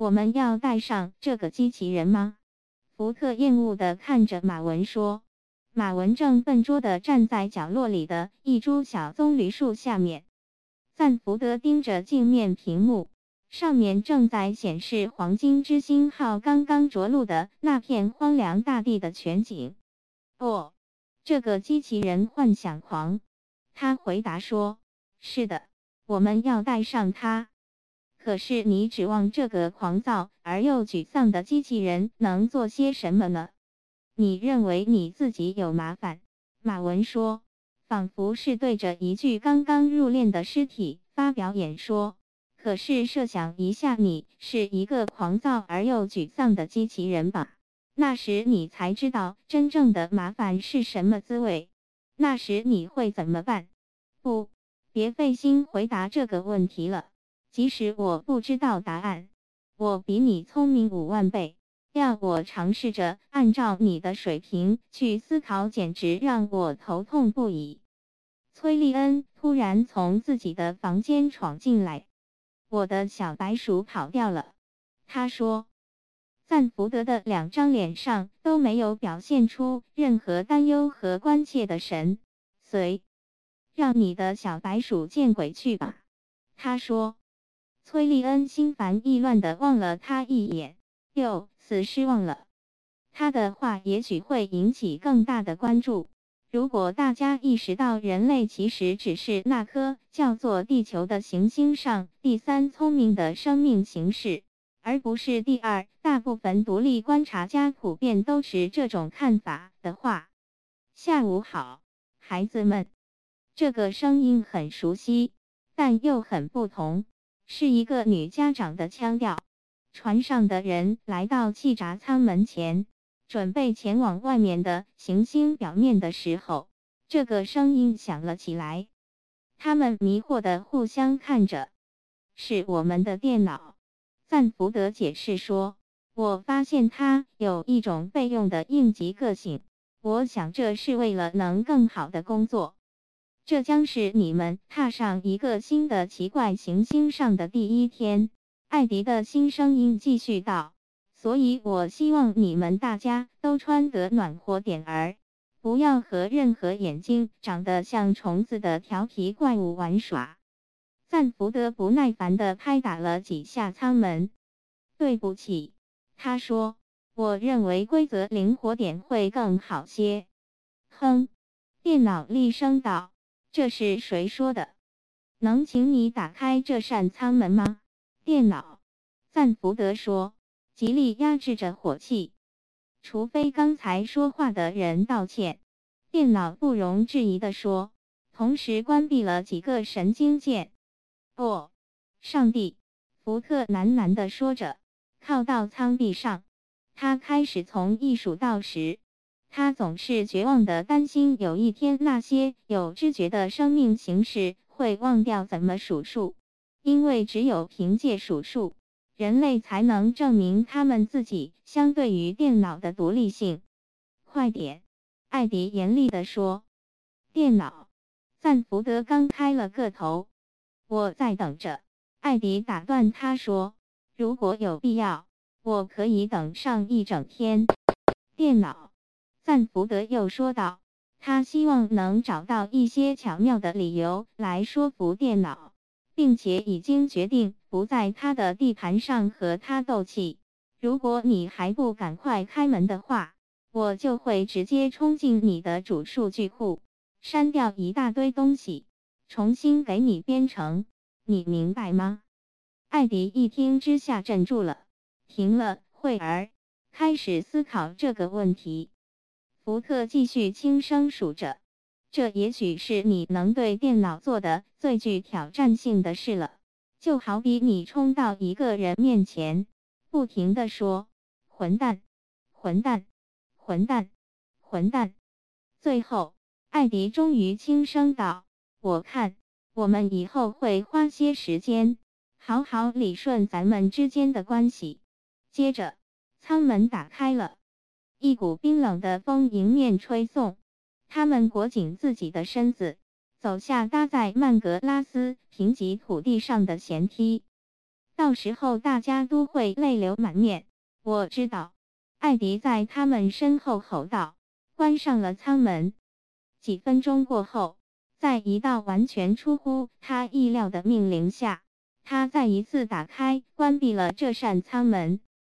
我们要带上这个机器人吗？福特厌恶地看着马文说。马文正笨拙地站在角落里的一株小棕榈树下面。赞福德盯着镜面屏幕，上面正在显示黄金之星号刚刚着陆的那片荒凉大地的全景。哦，这个机器人幻想狂，他回答说：“是的，我们要带上它。可是你指望这个狂躁而又沮丧的机器人能做些什么呢？你认为你自己有麻烦？”马文说。仿佛是对着一具刚刚入殓的尸体发表演说。可是设想一下，你是一个狂躁而又沮丧的机器人吧？那时你才知道真正的麻烦是什么滋味。那时你会怎么办？不，别费心回答这个问题了。即使我不知道答案，我比你聪明五万倍。要我尝试着按照你的水平去思考，简直让我头痛不已。崔利恩突然从自己的房间闯进来。我的小白鼠跑掉了，他说。赞福德的两张脸上都没有表现出任何担忧和关切的神。随，让你的小白鼠见鬼去吧，他说。崔利恩心烦意乱地望了他一眼，又。死失望了，他的话也许会引起更大的关注。如果大家意识到人类其实只是那颗叫做地球的行星上第三聪明的生命形式，而不是第二，大部分独立观察家普遍都持这种看法的话。下午好，孩子们。这个声音很熟悉，但又很不同，是一个女家长的腔调。船上的人来到气闸舱门前，准备前往外面的行星表面的时候，这个声音响了起来。他们迷惑的互相看着。是我们的电脑，赞福德解释说：“我发现它有一种备用的应急个性。我想这是为了能更好的工作。这将是你们踏上一个新的奇怪行星上的第一天。”艾迪的新声音继续道：“所以我希望你们大家都穿得暖和点儿，不要和任何眼睛长得像虫子的调皮怪物玩耍。”赞福德不耐烦地拍打了几下舱门。“对不起。”他说，“我认为规则灵活点会更好些。”哼，电脑厉声道：“这是谁说的？能请你打开这扇舱门吗？”电脑，赞福德说，极力压制着火气。除非刚才说话的人道歉，电脑不容置疑地说，同时关闭了几个神经键。哦，上帝！福特喃喃地说着，靠到舱壁上。他开始从一数到十。他总是绝望地担心，有一天那些有知觉的生命形式会忘掉怎么数数。因为只有凭借数数，人类才能证明他们自己相对于电脑的独立性。快点，艾迪严厉地说。电脑，赞福德刚开了个头。我在等着。艾迪打断他说：“如果有必要，我可以等上一整天。”电脑，赞福德又说道。他希望能找到一些巧妙的理由来说服电脑。并且已经决定不在他的地盘上和他斗气。如果你还不赶快开门的话，我就会直接冲进你的主数据库，删掉一大堆东西，重新给你编程。你明白吗？艾迪一听之下镇住了，停了会儿，开始思考这个问题。福特继续轻声数着。这也许是你能对电脑做的最具挑战性的事了。就好比你冲到一个人面前，不停地说“混蛋，混蛋，混蛋，混蛋”。最后，艾迪终于轻声道：“我看，我们以后会花些时间，好好理顺咱们之间的关系。”接着，舱门打开了，一股冰冷的风迎面吹送。他们裹紧自己的身子，走下搭在曼格拉斯贫瘠土地上的舷梯。到时候大家都会泪流满面。我知道。艾迪在他们身后吼道，关上了舱门。几分钟过后，在一道完全出乎他意料的命令下，他再一次打开、关闭了这扇舱门。